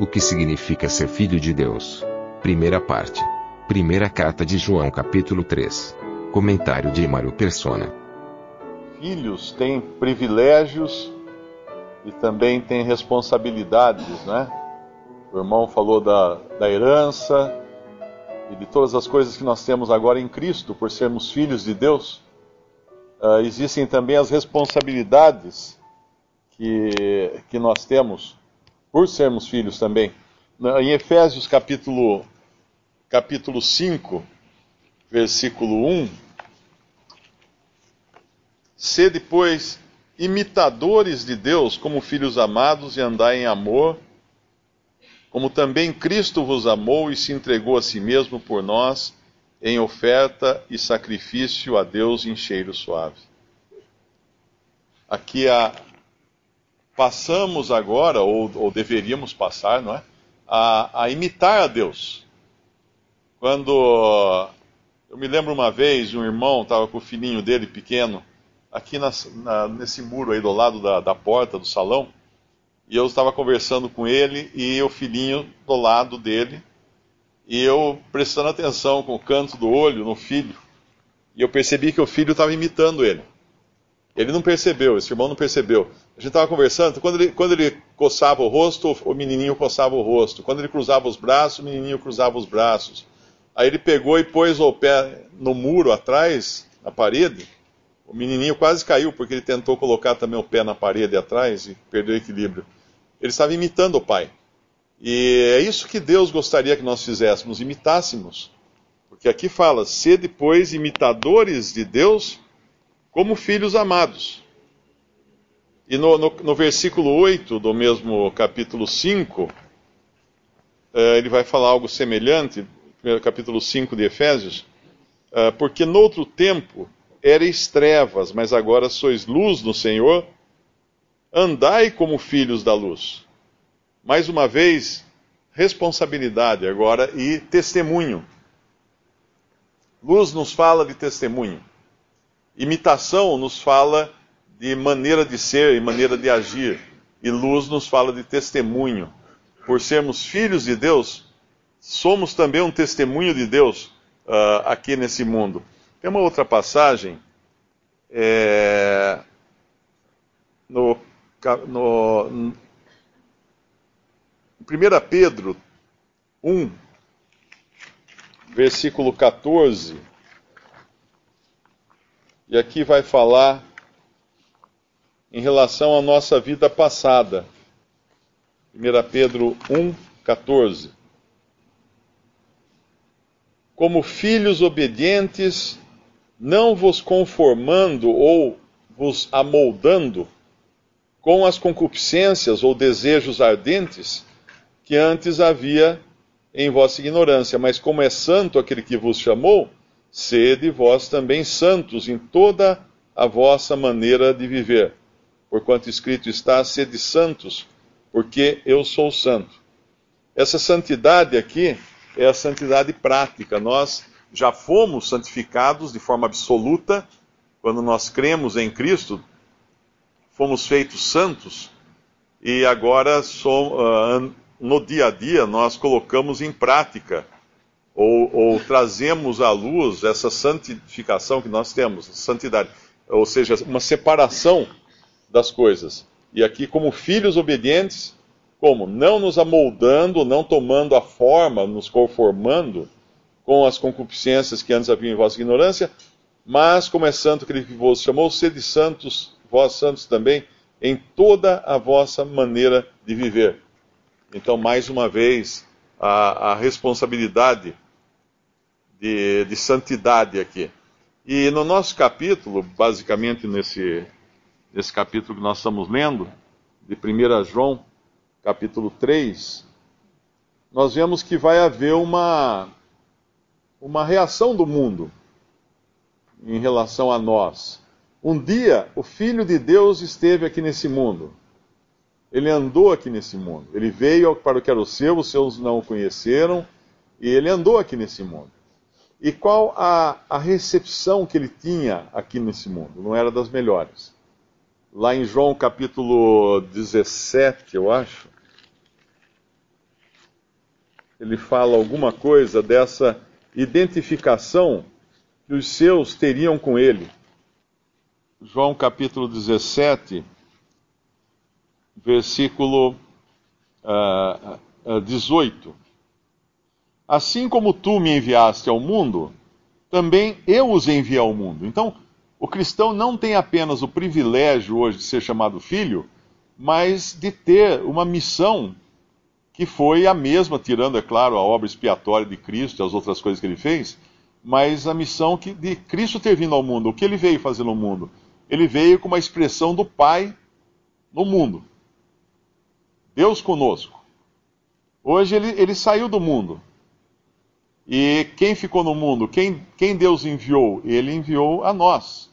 O que significa ser filho de Deus? Primeira parte. Primeira carta de João, capítulo 3. Comentário de Mário Persona. Filhos têm privilégios e também têm responsabilidades, né? O irmão falou da, da herança e de todas as coisas que nós temos agora em Cristo, por sermos filhos de Deus. Uh, existem também as responsabilidades que, que nós temos por sermos filhos também. Em Efésios capítulo, capítulo 5, versículo 1, Sede, pois, imitadores de Deus como filhos amados e andai em amor, como também Cristo vos amou e se entregou a si mesmo por nós, em oferta e sacrifício a Deus em cheiro suave. Aqui a, passamos agora, ou, ou, deveríamos passar, não é? A, a imitar a Deus. Quando eu me lembro uma vez, um irmão estava com o filhinho dele pequeno, aqui na, na, nesse muro aí do lado da, da, porta do salão, e eu estava conversando com ele e o filhinho do lado dele, e eu prestando atenção com o canto do olho no filho, e eu percebi que o filho estava imitando ele. Ele não percebeu, esse irmão não percebeu. A gente estava conversando, quando ele, quando ele coçava o rosto, o menininho coçava o rosto. Quando ele cruzava os braços, o menininho cruzava os braços. Aí ele pegou e pôs o pé no muro atrás, na parede, o menininho quase caiu porque ele tentou colocar também o pé na parede atrás e perdeu o equilíbrio. Ele estava imitando o pai. E é isso que Deus gostaria que nós fizéssemos, imitássemos. Porque aqui fala: ser depois imitadores de Deus como filhos amados. E no, no, no versículo 8 do mesmo capítulo 5, eh, ele vai falar algo semelhante, capítulo 5 de Efésios, eh, porque noutro tempo ereis trevas, mas agora sois luz no Senhor, andai como filhos da luz. Mais uma vez, responsabilidade agora e testemunho. Luz nos fala de testemunho. Imitação nos fala de maneira de ser e maneira de agir. E luz nos fala de testemunho. Por sermos filhos de Deus, somos também um testemunho de Deus uh, aqui nesse mundo. Tem uma outra passagem é, no, no, no 1 Pedro 1, versículo 14, e aqui vai falar em relação à nossa vida passada. 1 Pedro 1, 14. Como filhos obedientes, não vos conformando ou vos amoldando com as concupiscências ou desejos ardentes que antes havia em vossa ignorância, mas como é santo aquele que vos chamou, sede vós também santos em toda a vossa maneira de viver. Porquanto escrito está, sede santos, porque eu sou santo. Essa santidade aqui é a santidade prática. Nós já fomos santificados de forma absoluta quando nós cremos em Cristo, fomos feitos santos e agora uh, no dia a dia nós colocamos em prática ou, ou, trazemos à luz essa santificação que nós temos, santidade, ou seja, uma separação das coisas. E aqui, como filhos obedientes, como? Não nos amoldando, não tomando a forma, nos conformando com as concupiscências que antes haviam em vossa ignorância, mas como é santo aquele que vos chamou, sede santos, vós santos também, em toda a vossa maneira de viver. Então, mais uma vez, a, a responsabilidade de, de santidade aqui. E no nosso capítulo, basicamente nesse, nesse capítulo que nós estamos lendo, de 1 João, capítulo 3, nós vemos que vai haver uma, uma reação do mundo em relação a nós. Um dia, o Filho de Deus esteve aqui nesse mundo. Ele andou aqui nesse mundo. Ele veio para o que era o seu, os seus não o conheceram, e ele andou aqui nesse mundo. E qual a, a recepção que ele tinha aqui nesse mundo? Não era das melhores. Lá em João capítulo 17, eu acho, ele fala alguma coisa dessa identificação que os seus teriam com ele. João capítulo 17, versículo uh, uh, 18. Assim como tu me enviaste ao mundo, também eu os enviei ao mundo. Então, o cristão não tem apenas o privilégio hoje de ser chamado filho, mas de ter uma missão que foi a mesma, tirando, é claro, a obra expiatória de Cristo e as outras coisas que ele fez, mas a missão que, de Cristo ter vindo ao mundo. O que ele veio fazer no mundo? Ele veio com uma expressão do Pai no mundo. Deus conosco. Hoje ele, ele saiu do mundo. E quem ficou no mundo? Quem, quem Deus enviou? Ele enviou a nós.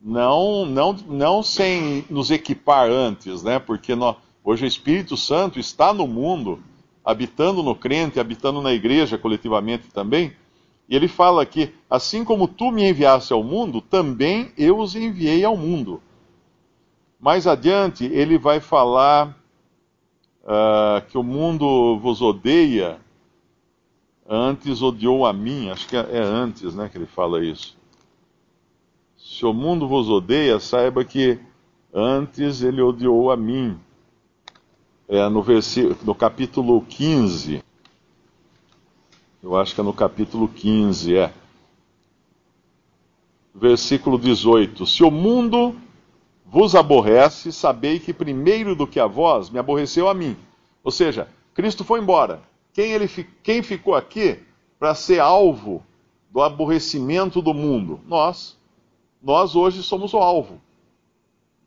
Não, não, não sem nos equipar antes, né? Porque nós, hoje o Espírito Santo está no mundo, habitando no crente, habitando na igreja coletivamente também. E ele fala que, assim como tu me enviaste ao mundo, também eu os enviei ao mundo. Mais adiante, ele vai falar uh, que o mundo vos odeia Antes odiou a mim, acho que é antes né, que ele fala isso. Se o mundo vos odeia, saiba que antes ele odiou a mim. É no, versículo, no capítulo 15. Eu acho que é no capítulo 15, é. Versículo 18: Se o mundo vos aborrece, sabei que primeiro do que a vós me aborreceu a mim. Ou seja, Cristo foi embora. Quem, ele, quem ficou aqui para ser alvo do aborrecimento do mundo? Nós. Nós hoje somos o alvo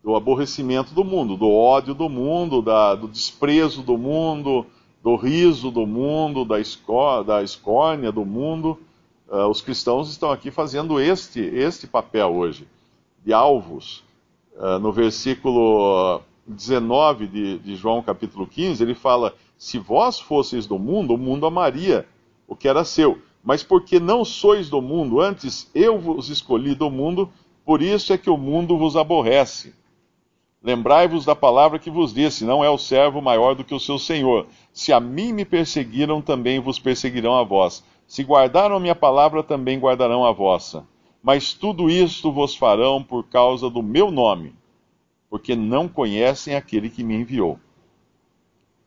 do aborrecimento do mundo, do ódio do mundo, da, do desprezo do mundo, do riso do mundo, da, escó, da escórnia do mundo. Uh, os cristãos estão aqui fazendo este, este papel hoje, de alvos. Uh, no versículo 19 de, de João capítulo 15, ele fala: se vós fosseis do mundo, o mundo amaria o que era seu. Mas porque não sois do mundo, antes eu vos escolhi do mundo, por isso é que o mundo vos aborrece. Lembrai-vos da palavra que vos disse: não é o servo maior do que o seu senhor. Se a mim me perseguiram, também vos perseguirão a vós. Se guardaram a minha palavra, também guardarão a vossa. Mas tudo isto vos farão por causa do meu nome, porque não conhecem aquele que me enviou.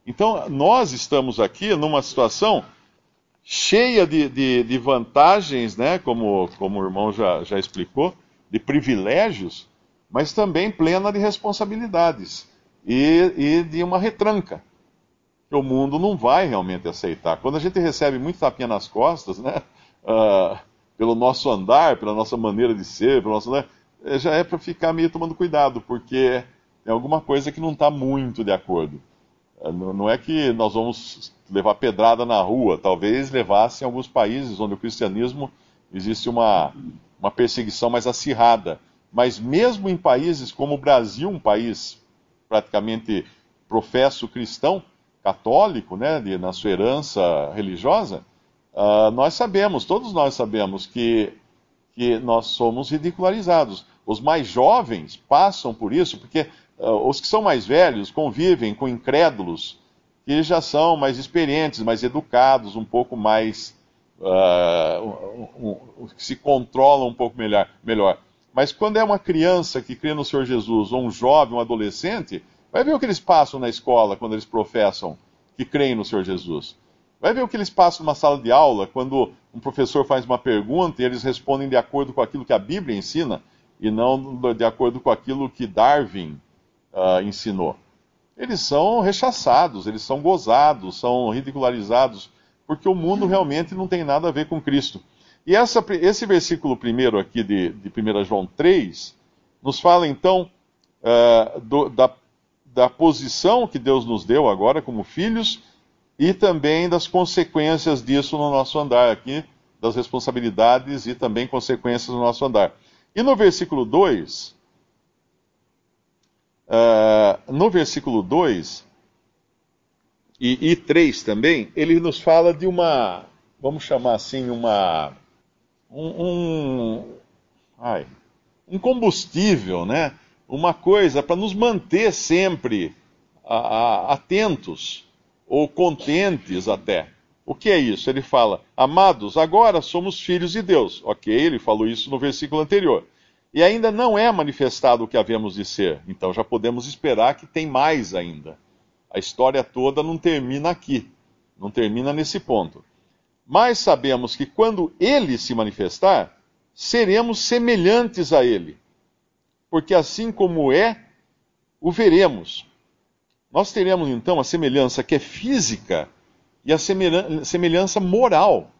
Então, nós estamos aqui numa situação cheia de, de, de vantagens, né, como, como o irmão já, já explicou, de privilégios, mas também plena de responsabilidades e, e de uma retranca que o mundo não vai realmente aceitar. Quando a gente recebe muito tapinha nas costas, né, uh, pelo nosso andar, pela nossa maneira de ser, pelo nosso, né, já é para ficar meio tomando cuidado, porque tem alguma coisa que não está muito de acordo. É, não é que nós vamos levar pedrada na rua, talvez levasse em alguns países onde o cristianismo existe uma, uma perseguição mais acirrada. Mas mesmo em países como o Brasil, um país praticamente professo cristão, católico, né, de, na sua herança religiosa, uh, nós sabemos, todos nós sabemos que, que nós somos ridicularizados. Os mais jovens passam por isso, porque uh, os que são mais velhos convivem com incrédulos que já são mais experientes, mais educados, um pouco mais. Uh, um, um, que se controlam um pouco melhor, melhor. Mas quando é uma criança que crê no Senhor Jesus, ou um jovem, um adolescente, vai ver o que eles passam na escola quando eles professam que creem no Senhor Jesus. Vai ver o que eles passam numa sala de aula quando um professor faz uma pergunta e eles respondem de acordo com aquilo que a Bíblia ensina e não de acordo com aquilo que Darwin uh, ensinou. Eles são rechaçados, eles são gozados, são ridicularizados, porque o mundo realmente não tem nada a ver com Cristo. E essa, esse versículo primeiro aqui de, de 1 João 3 nos fala então uh, do, da, da posição que Deus nos deu agora como filhos e também das consequências disso no nosso andar aqui, das responsabilidades e também consequências no nosso andar. E no versículo 2, uh, eh, no versículo 2 e, e 3 também, ele nos fala de uma, vamos chamar assim, uma. um, um, ai, um combustível, né? Uma coisa para nos manter sempre a, a, atentos ou contentes até. O que é isso? Ele fala: Amados, agora somos filhos de Deus. Ok, ele falou isso no versículo anterior. E ainda não é manifestado o que havemos de ser. Então já podemos esperar que tem mais ainda. A história toda não termina aqui. Não termina nesse ponto. Mas sabemos que quando ele se manifestar, seremos semelhantes a ele. Porque assim como é, o veremos. Nós teremos então a semelhança que é física e a semelhança moral.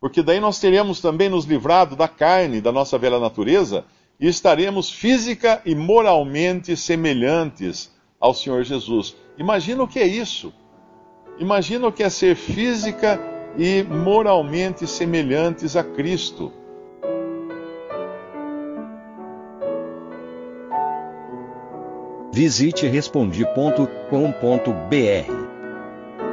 Porque daí nós teremos também nos livrado da carne, da nossa velha natureza, e estaremos física e moralmente semelhantes ao Senhor Jesus. Imagina o que é isso. Imagina o que é ser física e moralmente semelhantes a Cristo. Visite respondi.com.br.